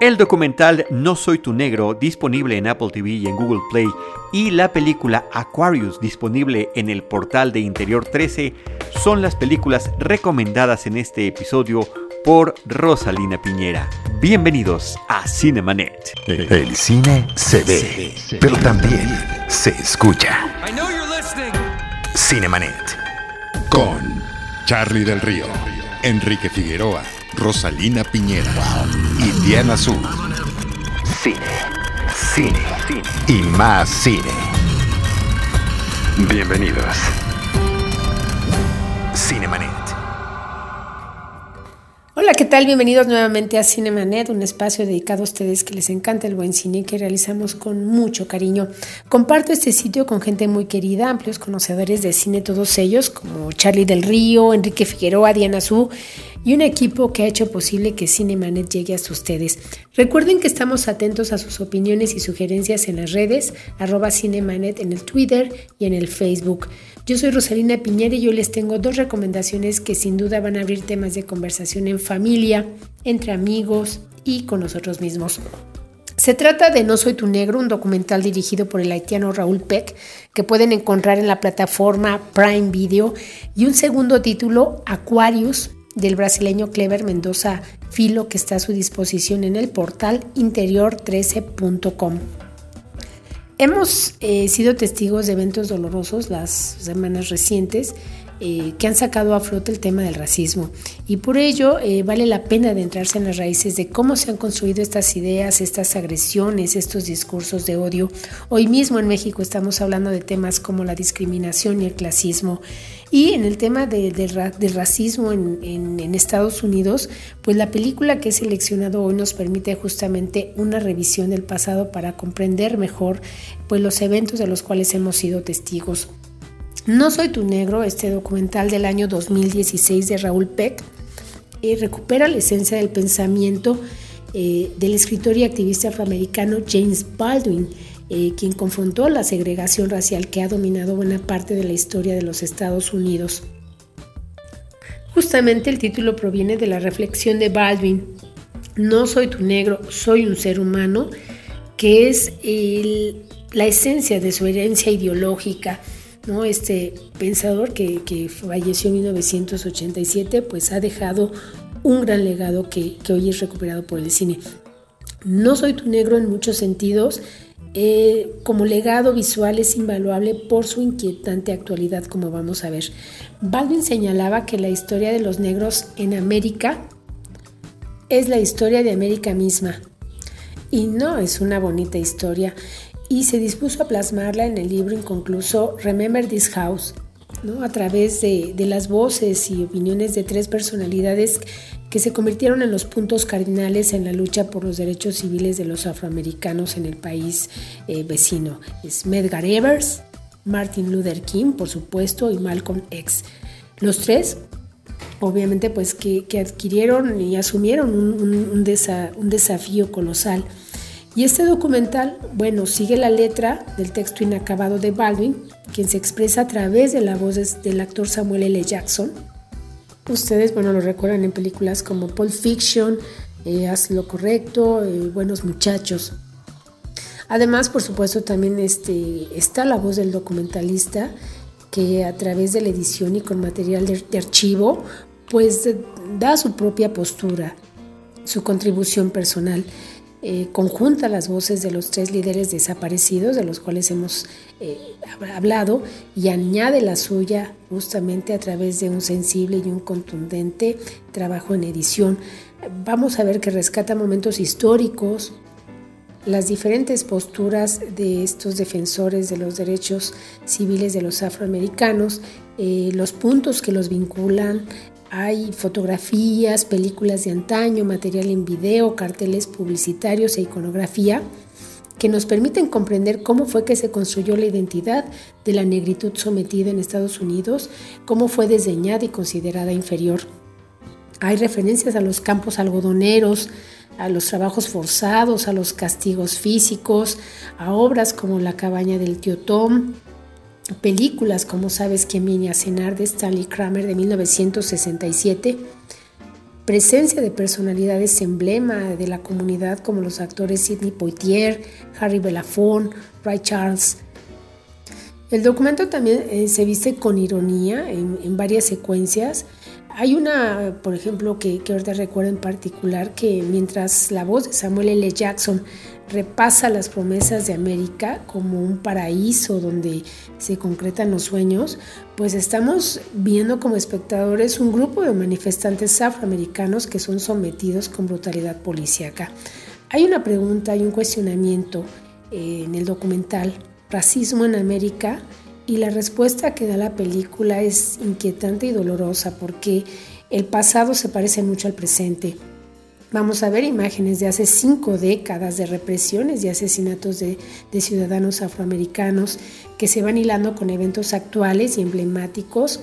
El documental No Soy Tu Negro, disponible en Apple TV y en Google Play, y la película Aquarius, disponible en el portal de Interior 13, son las películas recomendadas en este episodio por Rosalina Piñera. Bienvenidos a Cinemanet. El cine se ve, pero también se escucha. Cinemanet. Con Charlie del Río, Enrique Figueroa, Rosalina Piñera y Diana Azul. Cine, cine, cine y más cine. Bienvenidos. Cinemanet. Hola, ¿qué tal? Bienvenidos nuevamente a Cinemanet, un espacio dedicado a ustedes que les encanta el buen cine que realizamos con mucho cariño. Comparto este sitio con gente muy querida, amplios conocedores de cine, todos ellos, como Charlie del Río, Enrique Figueroa, Diana Su y un equipo que ha hecho posible que Cinemanet llegue hasta ustedes. Recuerden que estamos atentos a sus opiniones y sugerencias en las redes, arroba Cinemanet en el Twitter y en el Facebook. Yo soy Rosalina Piñera y yo les tengo dos recomendaciones que sin duda van a abrir temas de conversación en familia, entre amigos y con nosotros mismos. Se trata de No Soy Tu Negro, un documental dirigido por el haitiano Raúl Peck, que pueden encontrar en la plataforma Prime Video, y un segundo título, Aquarius, del brasileño Clever Mendoza Filo, que está a su disposición en el portal interior13.com. Hemos eh, sido testigos de eventos dolorosos las semanas recientes eh, que han sacado a flote el tema del racismo y por ello eh, vale la pena adentrarse en las raíces de cómo se han construido estas ideas, estas agresiones, estos discursos de odio. Hoy mismo en México estamos hablando de temas como la discriminación y el clasismo y en el tema del racismo en, en, Estados Unidos, pues la película que he seleccionado hoy nos permite justamente una revisión del pasado para comprender mejor pues los eventos de los cuales hemos sido testigos. No soy tu negro, este documental del año 2016 de Raúl Peck, eh, recupera la esencia del pensamiento eh, del escritor y activista afroamericano James Baldwin, eh, quien confrontó la segregación racial que ha dominado buena parte de la historia de los Estados Unidos. Justamente el título proviene de la reflexión de Baldwin, No soy tu negro, soy un ser humano, que es la esencia de su herencia ideológica, ¿no? Este pensador que, falleció en 1987, pues ha dejado un gran legado que, hoy es recuperado por el cine. No soy tu negro en muchos sentidos, eh, como legado visual es invaluable por su inquietante actualidad, como vamos a ver. Baldwin señalaba que la historia de los negros en América es la historia de América misma. Y no es una bonita historia y se dispuso a plasmarla en el libro inconcluso Remember This House, ¿no? a través de, las voces y opiniones de tres personalidades que se convirtieron en los puntos cardinales en la lucha por los derechos civiles de los afroamericanos en el país eh, vecino. Es Medgar Evers, Martin Luther King, por supuesto, y Malcolm X. Los tres, obviamente, pues que, adquirieron y asumieron un desafío colosal y este documental, bueno, sigue la letra del texto inacabado de Baldwin, quien se expresa a través de la voz del actor Samuel L. Jackson. Ustedes, bueno, lo recuerdan en películas como Pulp Fiction, eh, Haz lo correcto, eh, Buenos Muchachos. Además, por supuesto, también este, está la voz del documentalista que a través de la edición y con material de archivo, pues da su propia postura, su contribución personal. Eh, conjunta las voces de los tres líderes desaparecidos, de los cuales hemos eh, hablado, y añade la suya justamente a través de un sensible y un contundente trabajo en edición. Vamos a ver que rescata momentos históricos, las diferentes posturas de estos defensores de los derechos civiles de los afroamericanos, eh, los puntos que los vinculan, hay fotografías, películas de antaño, material en video, carteles publicitarios e iconografía que nos permiten comprender cómo fue que se construyó la identidad de la negritud sometida en Estados Unidos, cómo fue desdeñada y considerada inferior. Hay referencias a los campos algodoneros, a los trabajos forzados, a los castigos físicos, a obras como La cabaña del tío Tom, películas como Sabes quién viene a cenar de Stanley Kramer de 1967, presencia de personalidades emblema de la comunidad como los actores Sidney Poitier, Harry Belafonte, Ray Charles. El documento también eh, se viste con ironía en, varias secuencias. Hay una, por ejemplo, que, que ahorita recuerdo en particular, que mientras la voz de Samuel L. Jackson repasa las promesas de América como un paraíso donde se concretan los sueños, pues estamos viendo como espectadores un grupo de manifestantes afroamericanos que son sometidos con brutalidad policíaca. Hay una pregunta y un cuestionamiento eh, en el documental Racismo en América y la respuesta que da la película es inquietante y dolorosa porque el pasado se parece mucho al presente. Vamos a ver imágenes de hace cinco décadas de represiones y asesinatos de, ciudadanos afroamericanos que se van hilando con eventos actuales y emblemáticos.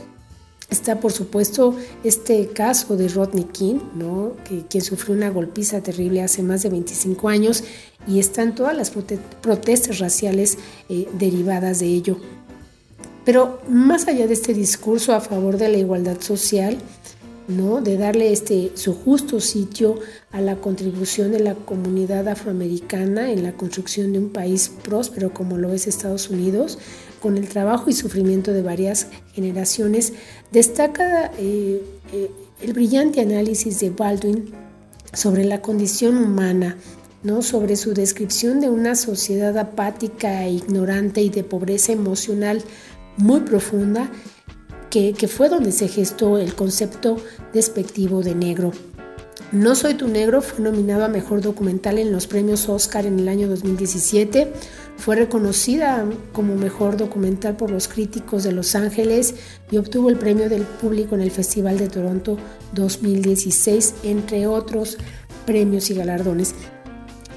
Está, por supuesto, este caso de Rodney King, ¿no? que, quien sufrió una golpiza terrible hace más de 25 años, y están todas las protestas raciales eh, derivadas de ello. Pero más allá de este discurso a favor de la igualdad social, ¿no? de darle este, su justo sitio a la contribución de la comunidad afroamericana en la construcción de un país próspero como lo es Estados Unidos, con el trabajo y sufrimiento de varias generaciones, destaca eh, eh, el brillante análisis de Baldwin sobre la condición humana, ¿no? sobre su descripción de una sociedad apática ignorante y de pobreza emocional muy profunda que, fue donde se gestó el concepto despectivo de negro. No Soy tu Negro fue nominado a Mejor Documental en los premios Oscar en el año 2017. Fue reconocida como Mejor Documental por los críticos de Los Ángeles y obtuvo el premio del público en el Festival de Toronto 2016, entre otros premios y galardones.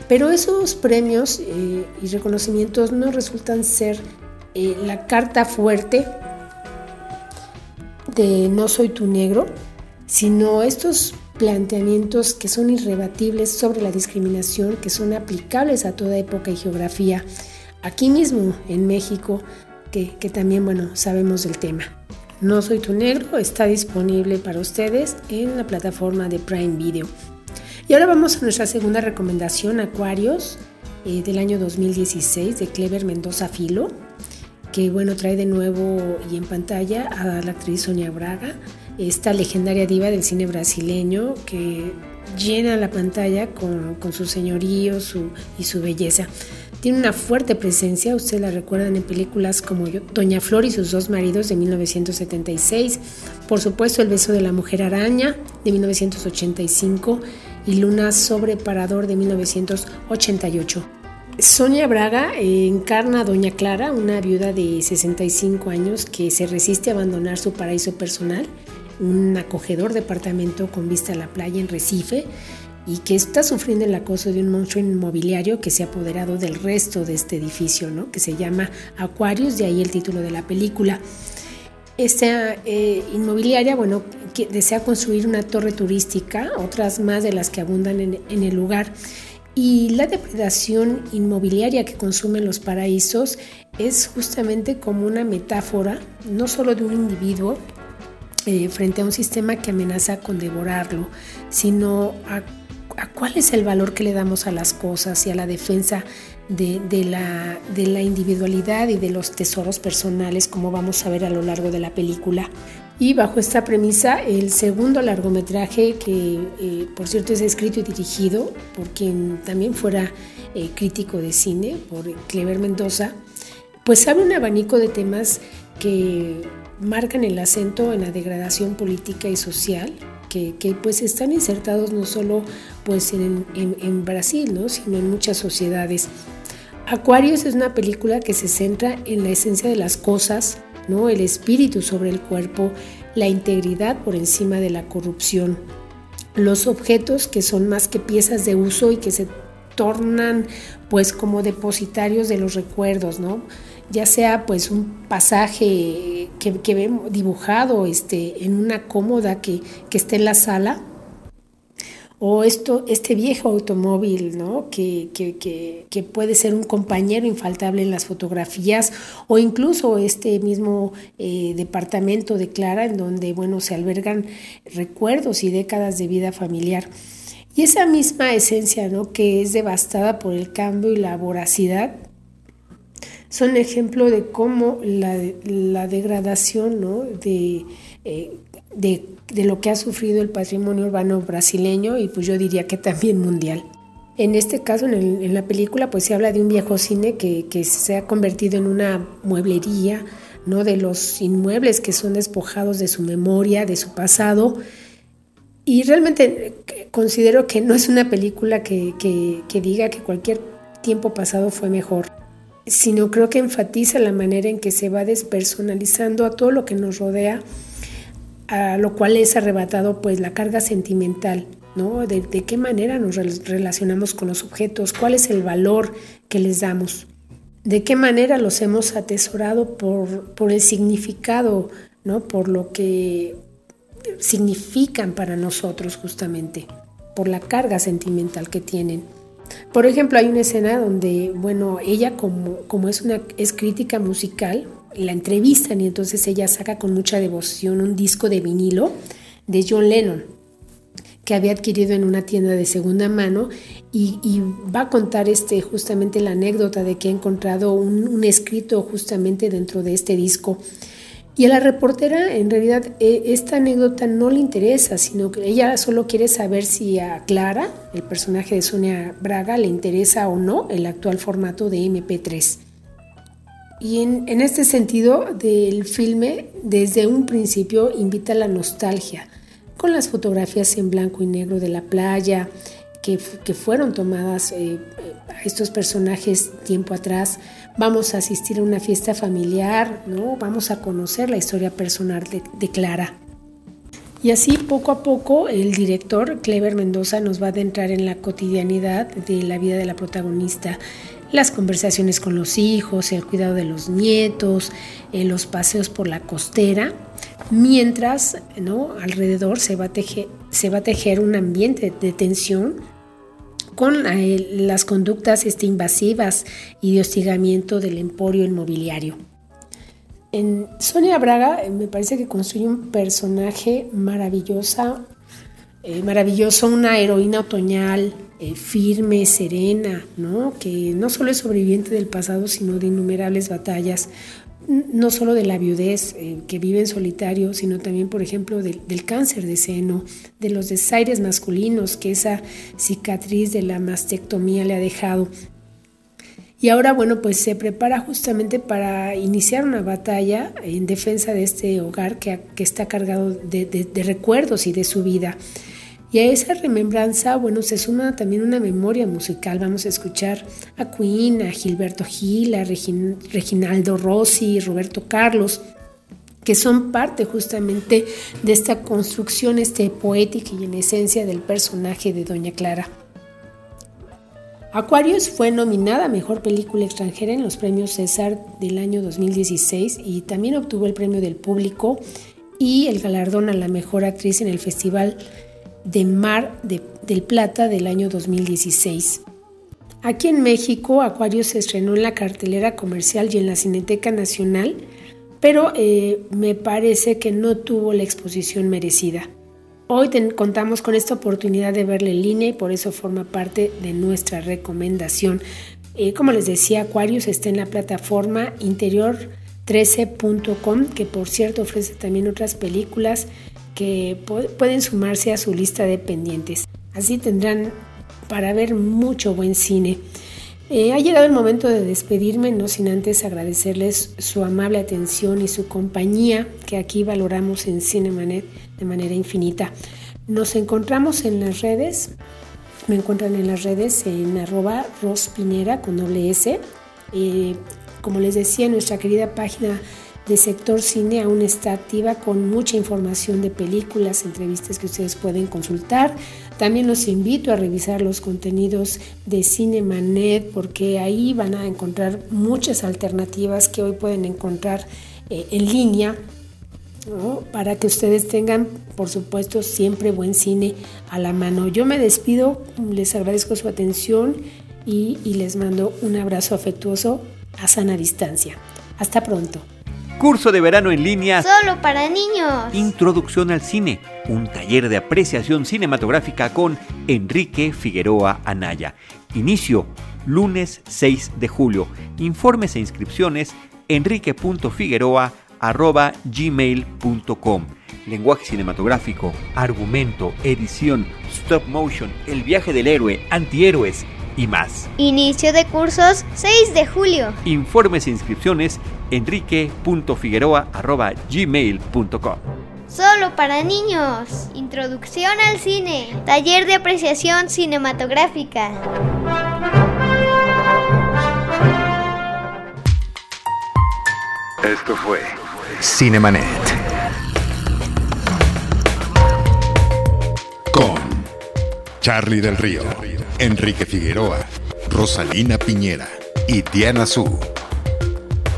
Pero esos premios eh, y reconocimientos no resultan ser eh, la carta fuerte No soy tu negro, sino estos planteamientos que son irrebatibles sobre la discriminación, que son aplicables a toda época y geografía, aquí mismo en México, que, también, bueno, sabemos del tema. No soy tu negro está disponible para ustedes en la plataforma de Prime Video. Y ahora vamos a nuestra segunda recomendación, Acuarios, eh, del año 2016, de Clever Mendoza Filo que bueno, trae de nuevo y en pantalla a la actriz Sonia Braga, esta legendaria diva del cine brasileño que llena la pantalla con, su señorío su, y su belleza. Tiene una fuerte presencia, ustedes la recuerdan en películas como Doña Flor y sus dos maridos de 1976, por supuesto El beso de la mujer araña de 1985 y Luna sobre Parador de 1988. Sonia Braga encarna a Doña Clara, una viuda de 65 años que se resiste a abandonar su paraíso personal, un acogedor departamento con vista a la playa en Recife, y que está sufriendo el acoso de un monstruo inmobiliario que se ha apoderado del resto de este edificio, ¿no? que se llama Aquarius, de ahí el título de la película. Esta eh, inmobiliaria, bueno, que desea construir una torre turística, otras más de las que abundan en el lugar y la depredación inmobiliaria que consumen los paraísos es justamente como una metáfora, no solo de un individuo eh, frente a un sistema que amenaza con devorarlo, sino a, cuál es el valor que le damos a las cosas y a la defensa de, la, de la individualidad y de los tesoros personales, como vamos a ver a lo largo de la película. Y bajo esta premisa, el segundo largometraje, que eh, por cierto es escrito y dirigido por quien también fuera eh, crítico de cine, por Clever Mendoza, pues abre un abanico de temas que marcan el acento en la degradación política y social, que, pues están insertados no solo pues en, en Brasil, ¿no? sino en muchas sociedades. Aquarius es una película que se centra en la esencia de las cosas, el espíritu sobre el cuerpo, la integridad por encima de la corrupción, los objetos que son más que piezas de uso y que se tornan pues como depositarios de los recuerdos, ¿no? ya sea pues un pasaje que, vemos dibujado este, en una cómoda que, que esté en la sala, o esto, este viejo automóvil, ¿no? Que, que, puede ser un compañero infaltable en las fotografías, o incluso este mismo eh, departamento de Clara, en donde, bueno, se albergan recuerdos y décadas de vida familiar. Y esa misma esencia, ¿no? Que es devastada por el cambio y la voracidad, son ejemplo de cómo la, degradación ¿no? de, eh, de, de, lo que ha sufrido el patrimonio urbano brasileño y pues yo diría que también mundial. En este caso, en, la película, pues se habla de un viejo cine que, que, se ha convertido en una mueblería, ¿no? de los inmuebles que son despojados de su memoria, de su pasado. Y realmente eh, considero que no es una película que, que diga que cualquier tiempo pasado fue mejor sino creo que enfatiza la manera en que se va despersonalizando a todo lo que nos rodea, a lo cual es arrebatado pues la carga sentimental, ¿no? De, qué manera nos relacionamos con los objetos, cuál es el valor que les damos, de qué manera los hemos atesorado por, por el significado, ¿no? Por lo que significan para nosotros justamente, por la carga sentimental que tienen. Por ejemplo, hay una escena donde, bueno, ella como, como es una es crítica musical, la entrevistan y entonces ella saca con mucha devoción un disco de vinilo de John Lennon que había adquirido en una tienda de segunda mano y, va a contar este, justamente la anécdota de que ha encontrado un, un escrito justamente dentro de este disco y a la reportera, en realidad, e, esta anécdota no le interesa, sino que ella solo quiere saber si a Clara, el personaje de Sonia Braga, le interesa o no el actual formato de MP3. Y en, en este sentido del filme, desde un principio invita a la nostalgia, con las fotografías en blanco y negro de la playa, que, que fueron tomadas eh, a estos personajes tiempo atrás, vamos a asistir a una fiesta familiar, ¿no? Vamos a conocer la historia personal de, Clara. Y así poco a poco el director Clever Mendoza nos va a adentrar en la cotidianidad de la vida de la protagonista, las conversaciones con los hijos, el cuidado de los nietos, eh, los paseos por la costera, mientras ¿no? alrededor se va, a tejer, se va a tejer un ambiente de tensión con eh, las conductas este, invasivas y de hostigamiento del emporio inmobiliario. En Sonia Braga eh, me parece que construye un personaje maravillosa, eh, maravilloso, una heroína otoñal, firme, serena, ¿no? que no solo es sobreviviente del pasado, sino de innumerables batallas, no solo de la viudez eh, que vive en solitario, sino también, por ejemplo, del, cáncer de seno, de los desaires masculinos que esa cicatriz de la mastectomía le ha dejado. Y ahora, bueno, pues se prepara justamente para iniciar una batalla en defensa de este hogar que, está cargado de recuerdos y de su vida. Y a esa remembranza, bueno, se suma también una memoria musical. Vamos a escuchar a Queen, a Gilberto Gil, a Reginaldo Rossi, Roberto Carlos, que son parte justamente de esta construcción este, poética y en esencia del personaje de Doña Clara. Aquarius fue nominada a Mejor Película Extranjera en los premios César del año 2016 y también obtuvo el premio del público y el galardón a la Mejor Actriz en el Festival de Mar del Plata del año 2016. Aquí en México, Acuario se estrenó en la cartelera comercial y en la Cineteca Nacional, pero eh, me parece que no tuvo la exposición merecida. Hoy contamos con esta oportunidad de verla en línea y por eso forma parte de nuestra recomendación. Eh, como les decía, Aquarius está en la plataforma interior13.com, que por cierto ofrece también otras películas que pueden sumarse a su lista de pendientes. Así tendrán para ver mucho buen cine. Eh, ha llegado el momento de despedirme, no sin antes agradecerles su amable atención y su compañía, que aquí valoramos en Cinemanet de manera infinita. Nos encontramos en las redes, me encuentran en las redes en arroba rospinera con doble S. Eh, como les decía, nuestra querida página de sector cine aún está activa con mucha información de películas, entrevistas que ustedes pueden consultar. También los invito a revisar los contenidos de Cinemanet porque ahí van a encontrar muchas alternativas que hoy pueden encontrar eh, en línea para que ustedes tengan, por supuesto, siempre buen cine a la mano. Yo me despido, les agradezco su atención y, y les mando un abrazo afectuoso a sana distancia. Hasta pronto. Curso de verano en línea. Solo para niños. Introducción al cine. Un taller de apreciación cinematográfica con Enrique Figueroa Anaya. Inicio lunes 6 de julio. Informes e inscripciones enrique.figueroa.gmail.com Lenguaje cinematográfico, argumento, edición, stop motion, el viaje del héroe, antihéroes y más. Inicio de cursos 6 de julio. Informes e inscripciones enrique.figueroa.gmail.com Solo para niños. Introducción al cine. Taller de apreciación cinematográfica. Esto fue Cinemanet. Con Charlie del Río, Enrique Figueroa, Rosalina Piñera y Diana Su.